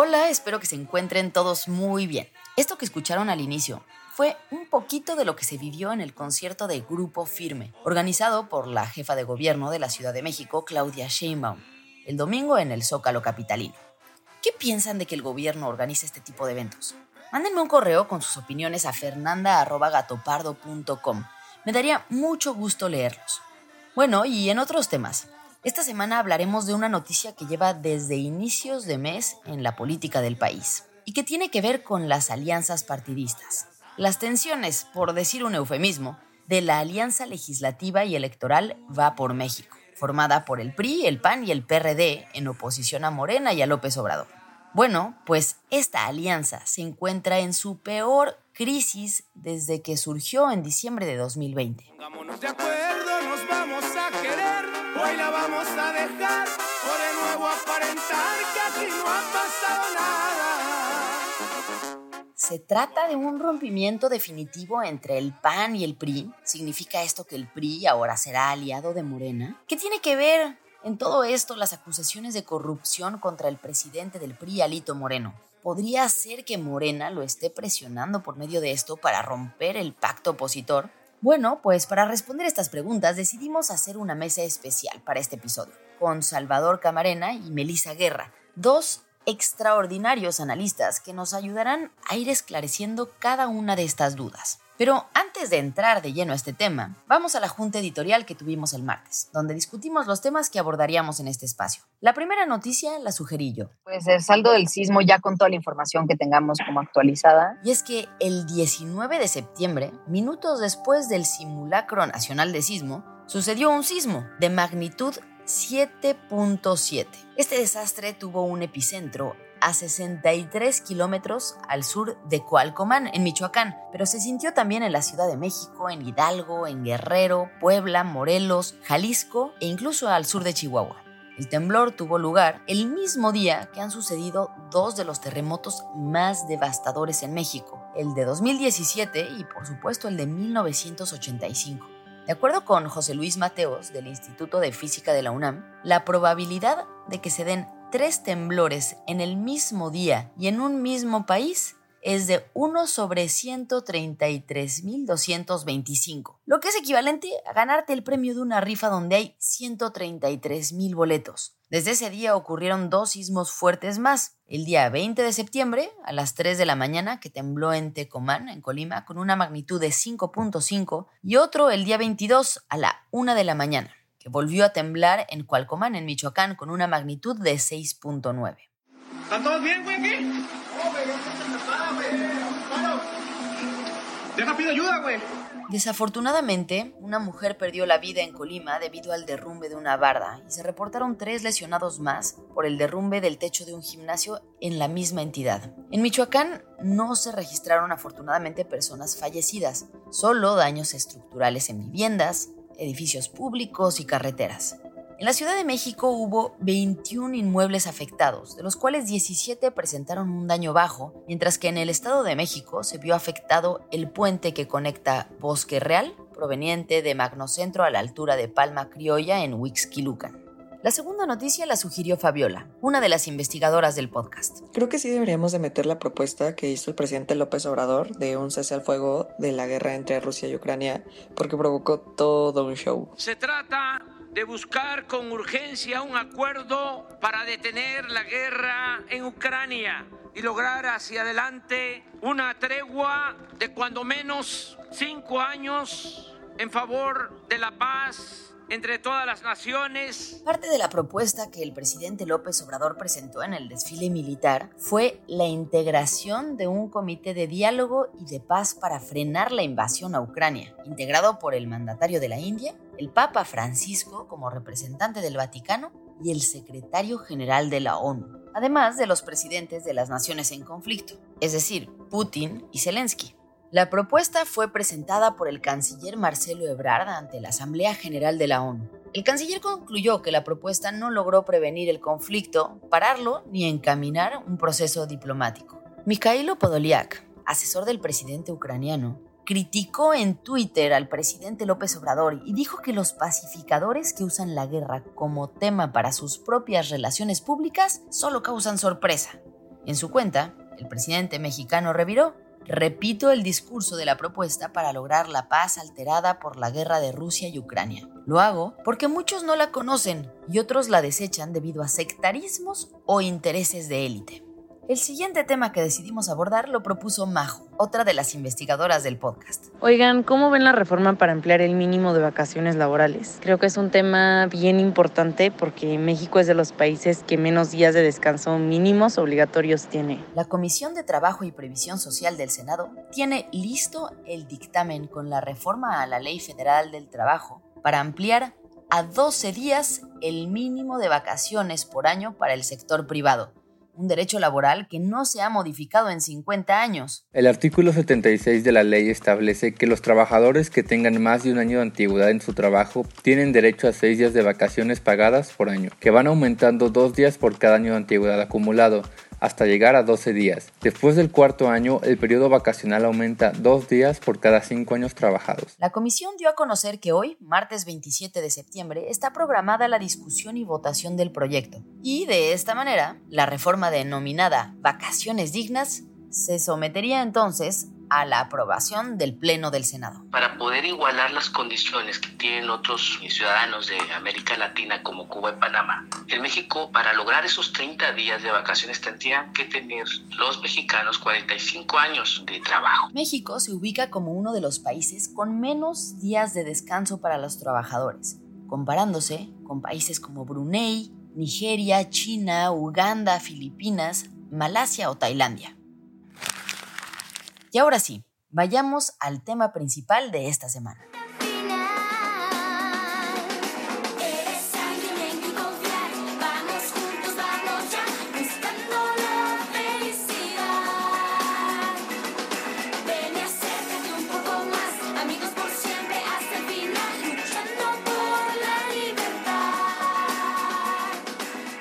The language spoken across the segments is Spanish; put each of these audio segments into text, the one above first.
Hola, espero que se encuentren todos muy bien. Esto que escucharon al inicio fue un poquito de lo que se vivió en el concierto de Grupo Firme, organizado por la jefa de gobierno de la Ciudad de México, Claudia Sheinbaum, el domingo en el Zócalo Capitalino. ¿Qué piensan de que el gobierno organice este tipo de eventos? Mándenme un correo con sus opiniones a fernanda.gatopardo.com. Me daría mucho gusto leerlos. Bueno, y en otros temas. Esta semana hablaremos de una noticia que lleva desde inicios de mes en la política del país y que tiene que ver con las alianzas partidistas. Las tensiones, por decir un eufemismo, de la Alianza Legislativa y Electoral Va por México, formada por el PRI, el PAN y el PRD en oposición a Morena y a López Obrador. Bueno, pues esta alianza se encuentra en su peor crisis desde que surgió en diciembre de 2020. Pongámonos de acuerdo, nos vamos a querer. Hoy la vamos a dejar por de nuevo aparentar que aquí no ha pasado nada. Se trata de un rompimiento definitivo entre el PAN y el PRI. ¿Significa esto que el PRI ahora será aliado de Morena? ¿Qué tiene que ver en todo esto las acusaciones de corrupción contra el presidente del PRI, Alito Moreno? ¿Podría ser que Morena lo esté presionando por medio de esto para romper el pacto opositor? Bueno, pues para responder estas preguntas decidimos hacer una mesa especial para este episodio, con Salvador Camarena y Melisa Guerra, dos extraordinarios analistas que nos ayudarán a ir esclareciendo cada una de estas dudas. Pero antes de entrar de lleno a este tema, vamos a la junta editorial que tuvimos el martes, donde discutimos los temas que abordaríamos en este espacio. La primera noticia la sugerí yo. Pues el saldo del sismo ya con toda la información que tengamos como actualizada. Y es que el 19 de septiembre, minutos después del simulacro nacional de sismo, sucedió un sismo de magnitud 7.7. Este desastre tuvo un epicentro a 63 kilómetros al sur de Coalcomán, en Michoacán, pero se sintió también en la Ciudad de México, en Hidalgo, en Guerrero, Puebla, Morelos, Jalisco e incluso al sur de Chihuahua. El temblor tuvo lugar el mismo día que han sucedido dos de los terremotos más devastadores en México, el de 2017 y por supuesto el de 1985. De acuerdo con José Luis Mateos del Instituto de Física de la UNAM, la probabilidad de que se den tres temblores en el mismo día y en un mismo país es de 1 sobre 133.225, lo que es equivalente a ganarte el premio de una rifa donde hay 133.000 boletos. Desde ese día ocurrieron dos sismos fuertes más. El día 20 de septiembre, a las 3 de la mañana, que tembló en Tecomán, en Colima, con una magnitud de 5.5, y otro el día 22 a la 1 de la mañana, que volvió a temblar en Cualcomán, en Michoacán, con una magnitud de 6.9. ¿Están todos bien, güey, aquí? No, güey, no Deja, pido ayuda, güey. Desafortunadamente, una mujer perdió la vida en Colima debido al derrumbe de una barda y se reportaron tres lesionados más por el derrumbe del techo de un gimnasio en la misma entidad. En Michoacán no se registraron afortunadamente personas fallecidas, solo daños estructurales en viviendas, edificios públicos y carreteras. En la Ciudad de México hubo 21 inmuebles afectados, de los cuales 17 presentaron un daño bajo, mientras que en el Estado de México se vio afectado el puente que conecta Bosque Real, proveniente de Magnocentro a la altura de Palma Criolla en Huixquilucan. La segunda noticia la sugirió Fabiola, una de las investigadoras del podcast. Creo que sí deberíamos de meter la propuesta que hizo el presidente López Obrador de un cese al fuego de la guerra entre Rusia y Ucrania, porque provocó todo un show. Se trata de buscar con urgencia un acuerdo para detener la guerra en Ucrania y lograr hacia adelante una tregua de cuando menos cinco años en favor de la paz entre todas las naciones. Parte de la propuesta que el presidente López Obrador presentó en el desfile militar fue la integración de un comité de diálogo y de paz para frenar la invasión a Ucrania, integrado por el mandatario de la India, el Papa Francisco como representante del Vaticano y el secretario general de la ONU, además de los presidentes de las naciones en conflicto, es decir, Putin y Zelensky. La propuesta fue presentada por el canciller Marcelo Ebrard ante la Asamblea General de la ONU. El canciller concluyó que la propuesta no logró prevenir el conflicto, pararlo ni encaminar un proceso diplomático. Mikhailo Podolyak, asesor del presidente ucraniano, criticó en Twitter al presidente López Obrador y dijo que los pacificadores que usan la guerra como tema para sus propias relaciones públicas solo causan sorpresa. En su cuenta, el presidente mexicano reviró. Repito el discurso de la propuesta para lograr la paz alterada por la guerra de Rusia y Ucrania. Lo hago porque muchos no la conocen y otros la desechan debido a sectarismos o intereses de élite. El siguiente tema que decidimos abordar lo propuso Majo, otra de las investigadoras del podcast. Oigan, ¿cómo ven la reforma para emplear el mínimo de vacaciones laborales? Creo que es un tema bien importante porque México es de los países que menos días de descanso mínimos obligatorios tiene. La Comisión de Trabajo y Previsión Social del Senado tiene listo el dictamen con la reforma a la Ley Federal del Trabajo para ampliar a 12 días el mínimo de vacaciones por año para el sector privado un derecho laboral que no se ha modificado en 50 años. El artículo 76 de la ley establece que los trabajadores que tengan más de un año de antigüedad en su trabajo tienen derecho a seis días de vacaciones pagadas por año, que van aumentando dos días por cada año de antigüedad acumulado hasta llegar a 12 días. Después del cuarto año, el periodo vacacional aumenta dos días por cada cinco años trabajados. La comisión dio a conocer que hoy, martes 27 de septiembre, está programada la discusión y votación del proyecto. Y de esta manera, la reforma denominada Vacaciones Dignas se sometería entonces a la aprobación del Pleno del Senado. Para poder igualar las condiciones que tienen otros ciudadanos de América Latina como Cuba y Panamá, en México, para lograr esos 30 días de vacaciones tendrían que tener los mexicanos 45 años de trabajo. México se ubica como uno de los países con menos días de descanso para los trabajadores, comparándose con países como Brunei, Nigeria, China, Uganda, Filipinas, Malasia o Tailandia. Y ahora sí, vayamos al tema principal de esta semana.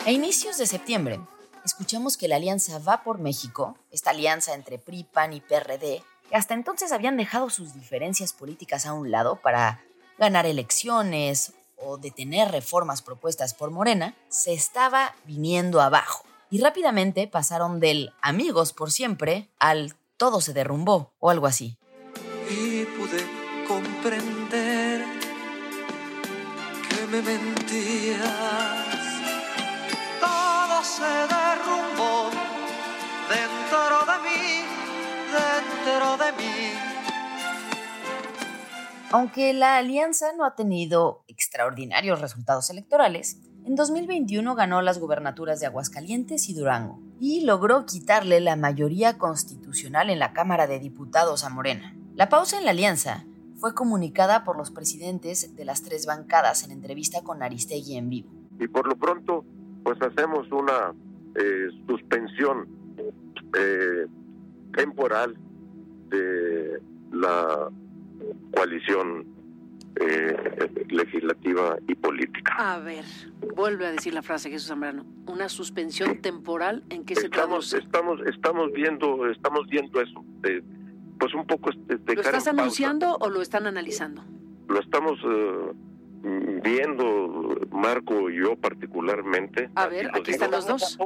A inicios de septiembre, escuchamos que la alianza Va por México, esta alianza entre PRI, PAN y PRD, que hasta entonces habían dejado sus diferencias políticas a un lado para ganar elecciones o detener reformas propuestas por Morena, se estaba viniendo abajo. Y rápidamente pasaron del amigos por siempre al todo se derrumbó o algo así. Y pude comprender que me mentías. Todo se derrumbó Aunque la alianza no ha tenido extraordinarios resultados electorales, En 2021 ganó las gubernaturas de Aguascalientes y Durango y logró quitarle la mayoría constitucional en la Cámara de Diputados a Morena. La pausa en la alianza fue comunicada por los presidentes de las tres bancadas en entrevista con Aristegui en vivo. Y por lo pronto, pues hacemos una eh, suspensión eh, temporal de la coalición eh, legislativa y política. A ver, vuelve a decir la frase Jesús Zambrano. Una suspensión temporal en qué se estamos, traduce. Estamos, estamos viendo, estamos viendo eso. pues un poco de ¿Lo estás en pausa. anunciando o lo están analizando? Lo estamos eh, viendo, Marco y yo particularmente. A ver, aquí están los dos.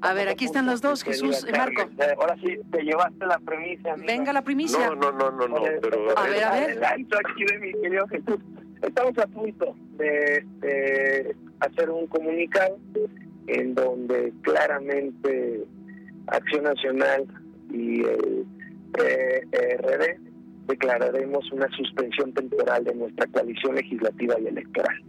A ver, aquí están los dos, Jesús y Marco. Ahora sí, te llevaste la premisa. amigo. Venga la primicia. No, no, no, no, no, pero... A ver, a ver. Aquí de mi querido Jesús. Estamos a punto de, de hacer un comunicado en donde claramente Acción Nacional y el PRD declararemos una suspensión temporal de nuestra coalición legislativa y electoral.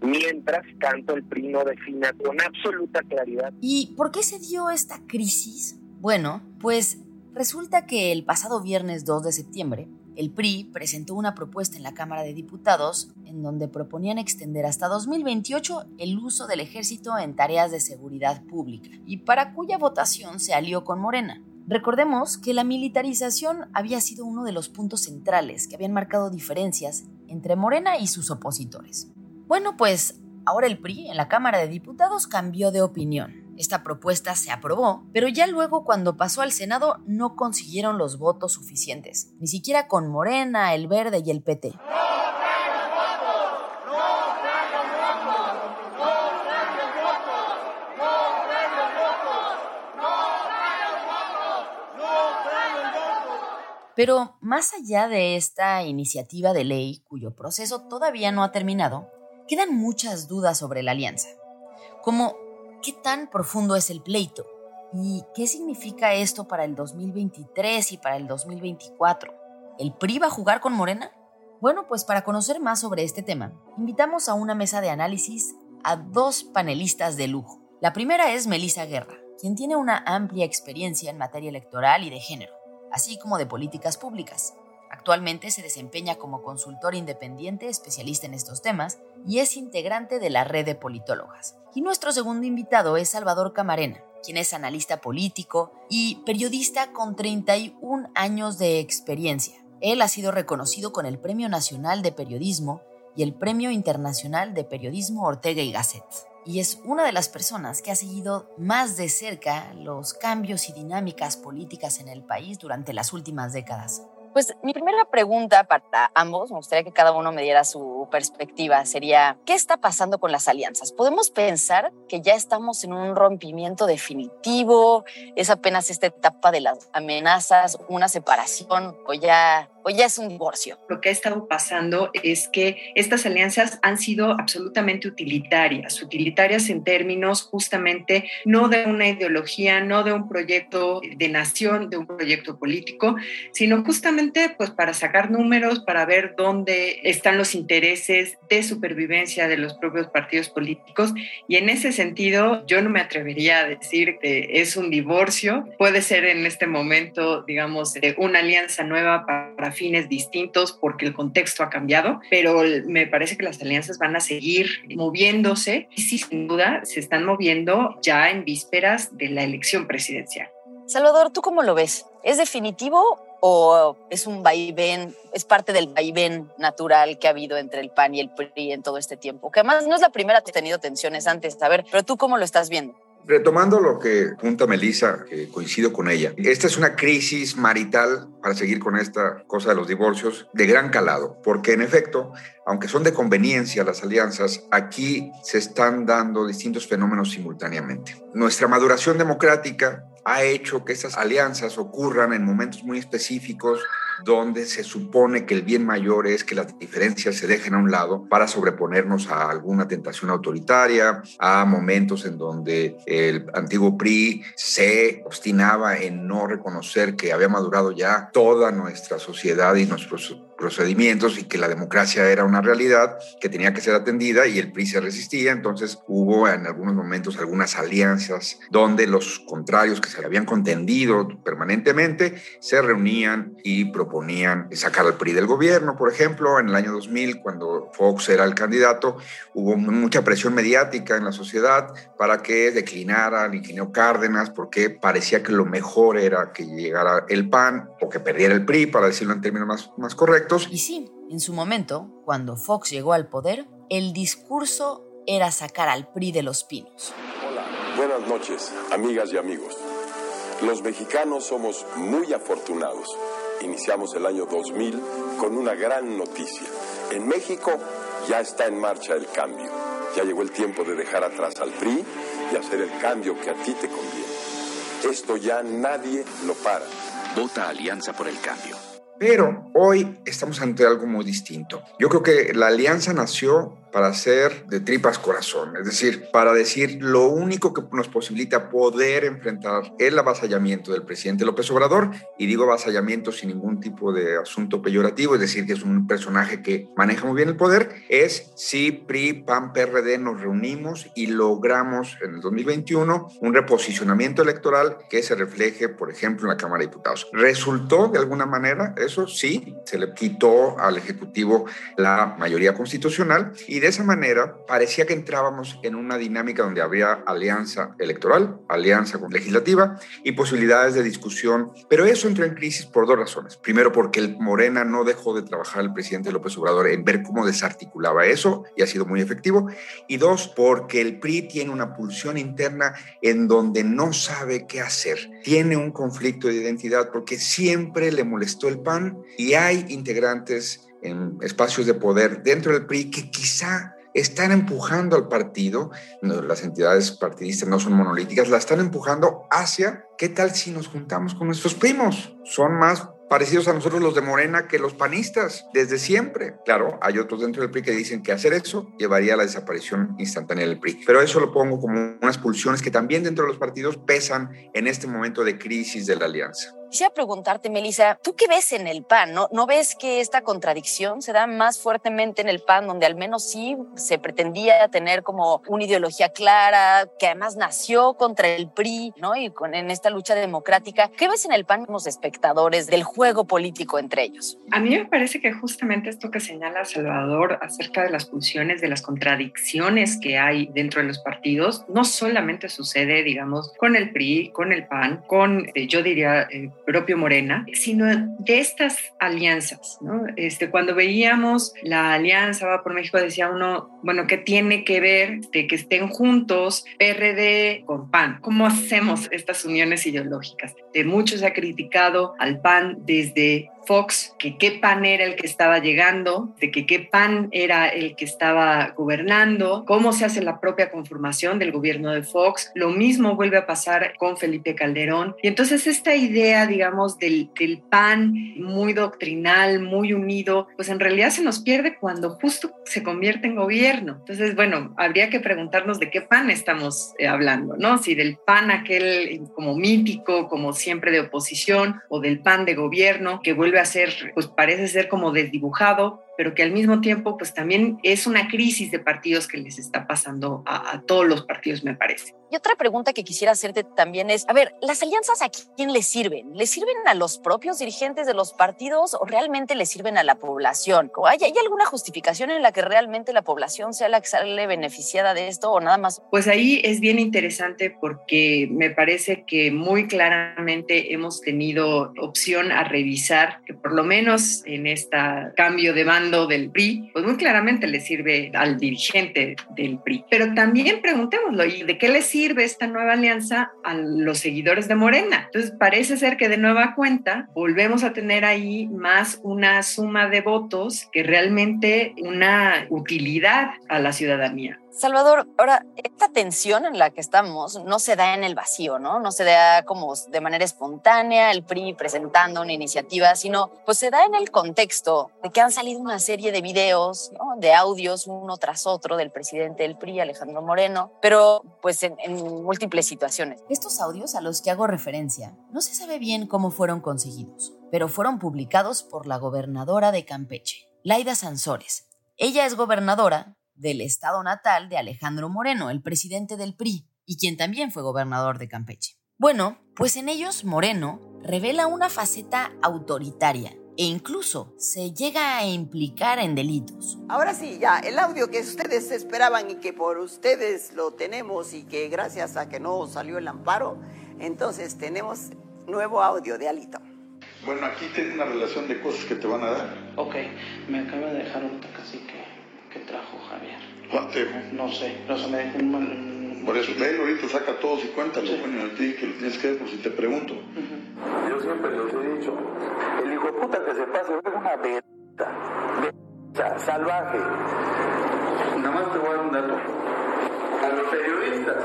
Mientras tanto el PRI no defina con absoluta claridad ¿Y por qué se dio esta crisis? Bueno, pues resulta que el pasado viernes 2 de septiembre, el PRI presentó una propuesta en la Cámara de Diputados en donde proponían extender hasta 2028 el uso del ejército en tareas de seguridad pública y para cuya votación se alió con Morena. Recordemos que la militarización había sido uno de los puntos centrales que habían marcado diferencias entre Morena y sus opositores. Bueno, pues ahora el PRI en la Cámara de Diputados cambió de opinión. Esta propuesta se aprobó, pero ya luego cuando pasó al Senado no consiguieron los votos suficientes, ni siquiera con Morena, el Verde y el PT. Pero más allá de esta iniciativa de ley, cuyo proceso todavía no ha terminado, quedan muchas dudas sobre la alianza. Como, ¿qué tan profundo es el pleito? ¿Y qué significa esto para el 2023 y para el 2024? ¿El PRI va a jugar con Morena? Bueno, pues para conocer más sobre este tema, invitamos a una mesa de análisis a dos panelistas de lujo. La primera es Melissa Guerra, quien tiene una amplia experiencia en materia electoral y de género así como de políticas públicas. Actualmente se desempeña como consultor independiente especialista en estos temas y es integrante de la red de politólogas. Y nuestro segundo invitado es Salvador Camarena, quien es analista político y periodista con 31 años de experiencia. Él ha sido reconocido con el Premio Nacional de Periodismo y el Premio Internacional de Periodismo Ortega y Gasset y es una de las personas que ha seguido más de cerca los cambios y dinámicas políticas en el país durante las últimas décadas. Pues mi primera pregunta para ambos, me gustaría que cada uno me diera su perspectiva, sería, ¿qué está pasando con las alianzas? ¿Podemos pensar que ya estamos en un rompimiento definitivo? ¿Es apenas esta etapa de las amenazas, una separación o ya, o ya es un divorcio? Lo que ha estado pasando es que estas alianzas han sido absolutamente utilitarias, utilitarias en términos justamente no de una ideología, no de un proyecto de nación, de un proyecto político, sino justamente pues para sacar números, para ver dónde están los intereses de supervivencia de los propios partidos políticos y en ese sentido yo no me atrevería a decir que es un divorcio, puede ser en este momento digamos una alianza nueva para fines distintos porque el contexto ha cambiado, pero me parece que las alianzas van a seguir moviéndose y sí, sin duda se están moviendo ya en vísperas de la elección presidencial. Salvador, ¿tú cómo lo ves? ¿Es definitivo o es un vaivén, es parte del vaivén natural que ha habido entre el PAN y el PRI en todo este tiempo? Que además no es la primera que ha tenido tensiones antes, a ver, pero tú cómo lo estás viendo? Retomando lo que punta Melissa, que coincido con ella, esta es una crisis marital, para seguir con esta cosa de los divorcios, de gran calado, porque en efecto, aunque son de conveniencia las alianzas, aquí se están dando distintos fenómenos simultáneamente. Nuestra maduración democrática ha hecho que estas alianzas ocurran en momentos muy específicos donde se supone que el bien mayor es que las diferencias se dejen a un lado para sobreponernos a alguna tentación autoritaria, a momentos en donde el antiguo PRI se obstinaba en no reconocer que había madurado ya toda nuestra sociedad y nuestros procedimientos y que la democracia era una realidad que tenía que ser atendida y el PRI se resistía. Entonces hubo en algunos momentos algunas alianzas donde los contrarios que se habían contendido permanentemente se reunían y proponían sacar al PRI del gobierno. Por ejemplo, en el año 2000, cuando Fox era el candidato, hubo mucha presión mediática en la sociedad para que declinara Ingenio Cárdenas porque parecía que lo mejor era que llegara el PAN o que perdiera el PRI, para decirlo en términos más, más correctos. Y sí, en su momento, cuando Fox llegó al poder, el discurso era sacar al PRI de los pinos. Hola, buenas noches, amigas y amigos. Los mexicanos somos muy afortunados. Iniciamos el año 2000 con una gran noticia. En México ya está en marcha el cambio. Ya llegó el tiempo de dejar atrás al PRI y hacer el cambio que a ti te conviene. Esto ya nadie lo para. Vota Alianza por el Cambio. Pero hoy estamos ante algo muy distinto. Yo creo que la alianza nació para hacer de tripas corazón, es decir, para decir lo único que nos posibilita poder enfrentar el avasallamiento del presidente López Obrador, y digo avasallamiento sin ningún tipo de asunto peyorativo, es decir, que es un personaje que maneja muy bien el poder, es si PRI, PAN, PRD nos reunimos y logramos en el 2021 un reposicionamiento electoral que se refleje, por ejemplo, en la Cámara de Diputados. ¿Resultó de alguna manera eso? Sí, se le quitó al Ejecutivo la mayoría constitucional y de esa manera parecía que entrábamos en una dinámica donde habría alianza electoral, alianza legislativa y posibilidades de discusión. Pero eso entró en crisis por dos razones. Primero, porque el Morena no dejó de trabajar el presidente López Obrador en ver cómo desarticulaba eso y ha sido muy efectivo. Y dos, porque el PRI tiene una pulsión interna en donde no sabe qué hacer. Tiene un conflicto de identidad porque siempre le molestó el PAN y hay integrantes en espacios de poder dentro del PRI que quizá están empujando al partido, las entidades partidistas no son monolíticas, la están empujando hacia, ¿qué tal si nos juntamos con nuestros primos? Son más parecidos a nosotros los de Morena que los panistas, desde siempre. Claro, hay otros dentro del PRI que dicen que hacer eso llevaría a la desaparición instantánea del PRI. Pero eso lo pongo como unas pulsiones que también dentro de los partidos pesan en este momento de crisis de la alianza. Quisiera preguntarte, Melissa, ¿tú qué ves en el PAN? ¿No, ¿No ves que esta contradicción se da más fuertemente en el PAN, donde al menos sí se pretendía tener como una ideología clara, que además nació contra el PRI, ¿no? Y con, en esta lucha democrática. ¿Qué ves en el PAN como espectadores del juego político entre ellos? A mí me parece que justamente esto que señala Salvador acerca de las pulsiones, de las contradicciones que hay dentro de los partidos, no solamente sucede, digamos, con el PRI, con el PAN, con, eh, yo diría, eh, propio Morena, sino de estas alianzas. ¿no? Este, cuando veíamos la alianza Va por México, decía uno, bueno, ¿qué tiene que ver de que estén juntos PRD con PAN? ¿Cómo hacemos estas uniones ideológicas? De muchos se ha criticado al PAN desde Fox, que qué PAN era el que estaba llegando, de que qué PAN era el que estaba gobernando, cómo se hace la propia conformación del gobierno de Fox. Lo mismo vuelve a pasar con Felipe Calderón. Y entonces esta idea, digamos, del, del PAN muy doctrinal, muy unido, pues en realidad se nos pierde cuando justo se convierte en gobierno. Entonces, bueno, habría que preguntarnos de qué PAN estamos eh, hablando, ¿no? Si del PAN aquel como mítico, como siempre de oposición, o del PAN de gobierno, que vuelve a ser, pues parece ser como desdibujado, pero que al mismo tiempo pues también es una crisis de partidos que les está pasando a, a, todos los partidos, me parece. Y otra pregunta que quisiera hacerte también es, a ver, ¿las alianzas a quién les sirven? ¿Les sirven a los propios dirigentes de los partidos o realmente les sirven a la población? ¿Hay, ¿Hay alguna justificación en la que realmente la población sea la que sale beneficiada de esto o nada más? Pues ahí es bien interesante porque me parece que muy claramente hemos tenido opción a revisar que por lo menos en este cambio de banda del PRI, pues muy claramente le sirve al dirigente del PRI. Pero también preguntémoslo, ¿y de qué le sirve esta nueva alianza a los seguidores de Morena? Entonces parece ser que de nueva cuenta volvemos a tener ahí más una suma de votos que realmente una utilidad a la ciudadanía. Salvador, ahora, esta tensión en la que estamos no se da en el vacío, ¿no? No se da como de manera espontánea, el PRI presentando una iniciativa, sino pues se da en el contexto de que han salido una serie de videos, de audios uno tras otro del presidente del PRI, Alejandro Moreno, pero pues en, en múltiples situaciones. Estos audios a los que hago referencia no se sabe bien cómo fueron conseguidos, pero fueron publicados por la gobernadora de Campeche, Laida Sansores. Ella es gobernadora del estado natal de Alejandro Moreno, el presidente del PRI, y quien también fue gobernador de Campeche. Bueno, pues en ellos Moreno revela una faceta autoritaria e incluso se llega a implicar en delitos. Ahora sí, ya, el audio que ustedes esperaban y que por ustedes lo tenemos y que gracias a que no salió el amparo, entonces tenemos nuevo audio de Alito. Bueno, aquí tiene una relación de cosas que te van a dar. Ok, me acaba de dejar un cacique. ¿Cuánto? No sé, pero se me dejó un mal... Por eso, léelo ahorita, saca todos y cuéntalo. Bueno, a ti que lo tienes que ver por si te pregunto. Yo siempre les he dicho, el hijo de puta que se pase es una verga, verga, salvaje. Nada más te voy a dar un dato. A los periodistas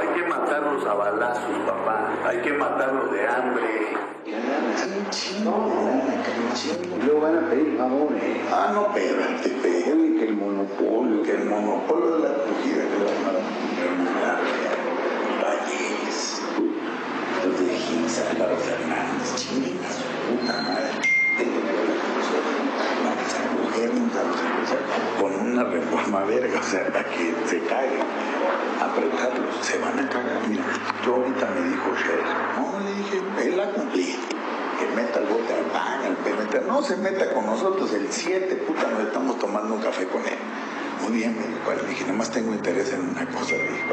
hay que matarlos a balazos, papá. Hay que matarlos de hambre. Y luego van a pedir favores. Ah, no, espérate, espérate, que el monopolio, de la acogida que le van a dar. Valles, los de Gins, Álvaro Fernández, chinga su puta madre. Empresarios con una reforma verga, o sea, para que se caguen, apretarlos, se van a cagar. Mira, yo ahorita me dijo Sher, no, le dije, él la cumplí. Que meta el bote al pan, al. No se meta con nosotros el 7, puta, nos estamos tomando un café con él. Muy bien, me dijo, le dije, nada más tengo interés en una cosa, le dije,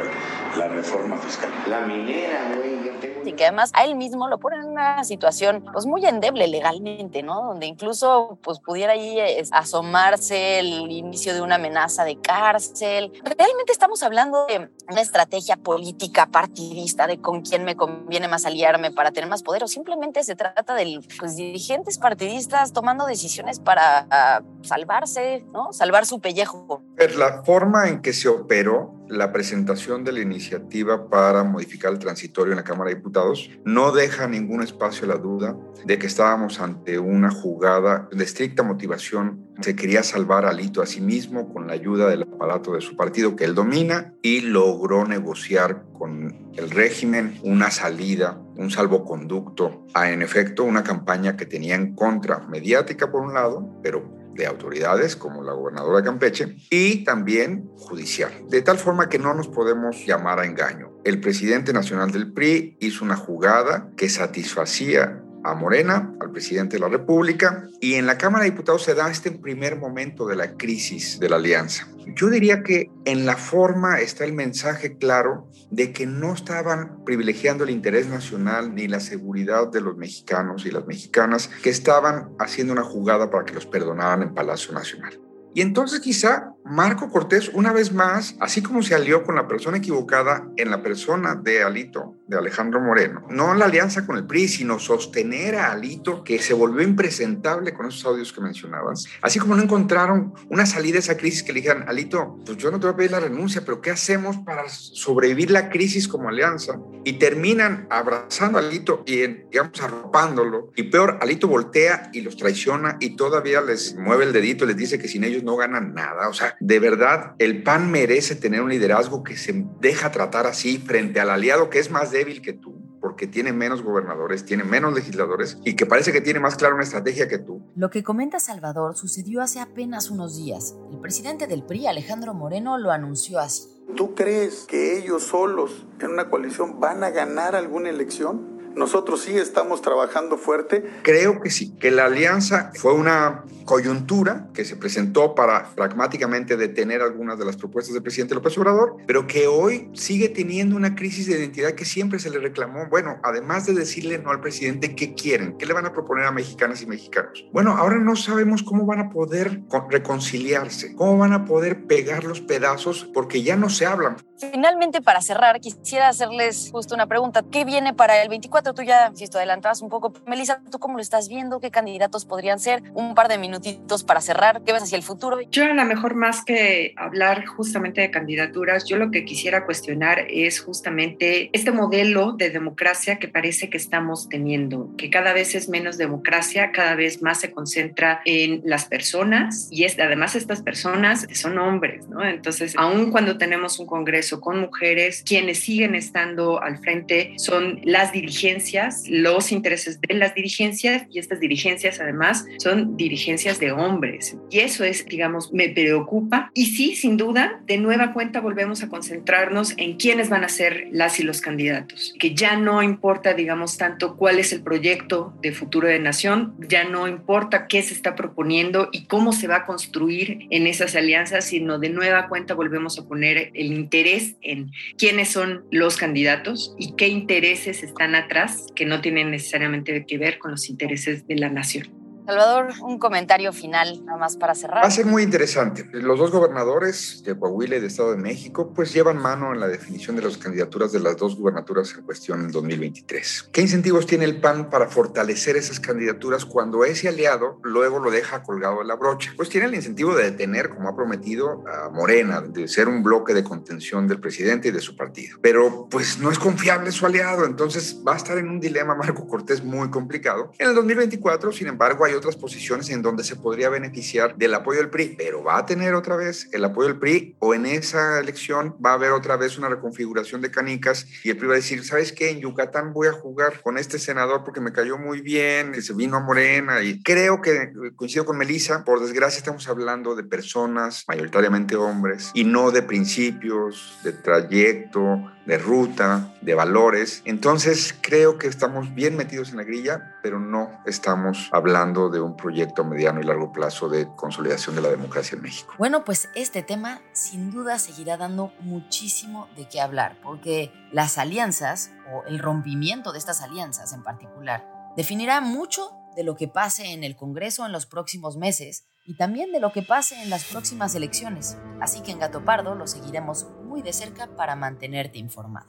la reforma fiscal. La minera, güey, yo tengo... Y que además a él mismo lo pone en una situación pues muy endeble legalmente, ¿no? Donde incluso pues pudiera ahí eh, asomarse el inicio de una amenaza de cárcel. Realmente estamos hablando de una estrategia política partidista de con quién me conviene más aliarme para tener más poder o simplemente se trata de pues, dirigentes partidistas tomando decisiones para ah, salvarse, ¿no? Salvar su pellejo. La forma en que se operó la presentación de la iniciativa para modificar el transitorio en la Cámara de Diputados no deja ningún espacio a la duda de que estábamos ante una jugada de estricta motivación. Se quería salvar a Alito a sí mismo con la ayuda del aparato de su partido que él domina y logró negociar con el régimen una salida, un salvoconducto a, en efecto, una campaña que tenía en contra mediática por un lado, pero de autoridades como la gobernadora de Campeche y también judicial, de tal forma que no nos podemos llamar a engaño. El presidente nacional del PRI hizo una jugada que satisfacía a Morena, al presidente de la República, y en la Cámara de Diputados se da este primer momento de la crisis de la alianza. Yo diría que en la forma está el mensaje claro de que no estaban privilegiando el interés nacional ni la seguridad de los mexicanos y las mexicanas, que estaban haciendo una jugada para que los perdonaran en Palacio Nacional. Y entonces quizá Marco Cortés, una vez más, así como se alió con la persona equivocada en la persona de Alito, de Alejandro Moreno, no la alianza con el PRI, sino sostener a Alito, que se volvió impresentable con esos audios que mencionabas, así como no encontraron una salida a esa crisis que le dijeran, Alito, pues yo no te voy a pedir la renuncia, pero ¿qué hacemos para sobrevivir la crisis como alianza? Y terminan abrazando a Alito y, digamos, arropándolo. Y peor, Alito voltea y los traiciona y todavía les mueve el dedito les dice que sin ellos no ganan nada. O sea, de verdad, el PAN merece tener un liderazgo que se deja tratar así frente al aliado que es más débil que tú, porque tiene menos gobernadores, tiene menos legisladores y que parece que tiene más clara una estrategia que tú. Lo que comenta Salvador sucedió hace apenas unos días. El presidente del PRI, Alejandro Moreno, lo anunció así. ¿Tú crees que ellos solos en una coalición van a ganar alguna elección? Nosotros sí estamos trabajando fuerte. Creo que sí, que la alianza fue una coyuntura que se presentó para pragmáticamente detener algunas de las propuestas del presidente López Obrador, pero que hoy sigue teniendo una crisis de identidad que siempre se le reclamó. Bueno, además de decirle no al presidente qué quieren, qué le van a proponer a mexicanas y mexicanos. Bueno, ahora no sabemos cómo van a poder reconciliarse, cómo van a poder pegar los pedazos, porque ya no se hablan. Finalmente, para cerrar, quisiera hacerles justo una pregunta. ¿Qué viene para el 24? Tú ya, si esto adelantabas un poco. Melissa, ¿tú cómo lo estás viendo? ¿Qué candidatos podrían ser? Un par de minutitos para cerrar. ¿Qué ves hacia el futuro? Yo a lo mejor más que hablar justamente de candidaturas, yo lo que quisiera cuestionar es justamente este modelo de democracia que parece que estamos teniendo, que cada vez es menos democracia, cada vez más se concentra en las personas y además estas personas son hombres, ¿no? Entonces, aun cuando tenemos un Congreso con mujeres, quienes siguen estando al frente son las dirigencias, los intereses de las dirigencias y estas dirigencias además son dirigencias de hombres. Y eso es, digamos, me preocupa. Y sí, sin duda, de nueva cuenta volvemos a concentrarnos en quiénes van a ser las y los candidatos, que ya no importa, digamos, tanto cuál es el proyecto de futuro de nación, ya no importa qué se está proponiendo y cómo se va a construir en esas alianzas, sino de nueva cuenta volvemos a poner el interés en quiénes son los candidatos y qué intereses están atrás que no tienen necesariamente que ver con los intereses de la nación. Salvador, un comentario final, nada más para cerrar. Va a ser muy interesante. Los dos gobernadores de Coahuila y de Estado de México, pues llevan mano en la definición de las candidaturas de las dos gubernaturas en cuestión en 2023. ¿Qué incentivos tiene el PAN para fortalecer esas candidaturas cuando ese aliado luego lo deja colgado de la brocha? Pues tiene el incentivo de detener, como ha prometido, a Morena, de ser un bloque de contención del presidente y de su partido. Pero pues no es confiable su aliado, entonces va a estar en un dilema Marco Cortés muy complicado. En el 2024, sin embargo, hay otras posiciones en donde se podría beneficiar del apoyo del PRI, pero va a tener otra vez el apoyo del PRI o en esa elección va a haber otra vez una reconfiguración de canicas y el PRI va a decir, ¿sabes qué? En Yucatán voy a jugar con este senador porque me cayó muy bien, que se vino a Morena y creo que coincido con Melissa, por desgracia estamos hablando de personas, mayoritariamente hombres, y no de principios, de trayecto, de ruta, de valores. Entonces creo que estamos bien metidos en la grilla, pero no estamos hablando de un proyecto mediano y largo plazo de consolidación de la democracia en México. Bueno, pues este tema sin duda seguirá dando muchísimo de qué hablar, porque las alianzas o el rompimiento de estas alianzas en particular definirá mucho de lo que pase en el Congreso en los próximos meses y también de lo que pase en las próximas elecciones. Así que en Gato Pardo lo seguiremos muy de cerca para mantenerte informado.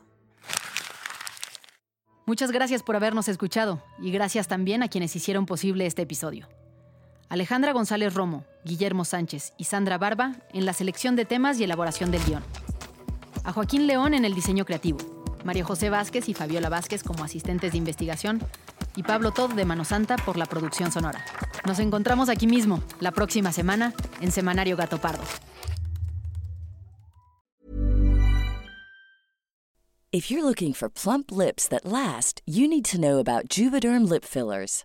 Muchas gracias por habernos escuchado y gracias también a quienes hicieron posible este episodio. Alejandra González Romo, Guillermo Sánchez y Sandra Barba en la selección de temas y elaboración del guion. A Joaquín León en el diseño creativo. María José Vázquez y Fabiola Vázquez como asistentes de investigación y Pablo Todd de Mano Santa por la producción sonora. Nos encontramos aquí mismo, la próxima semana, en Semanario Gato Pardo. If you're looking for plump lips that last, you need to know about Juvederm lip fillers.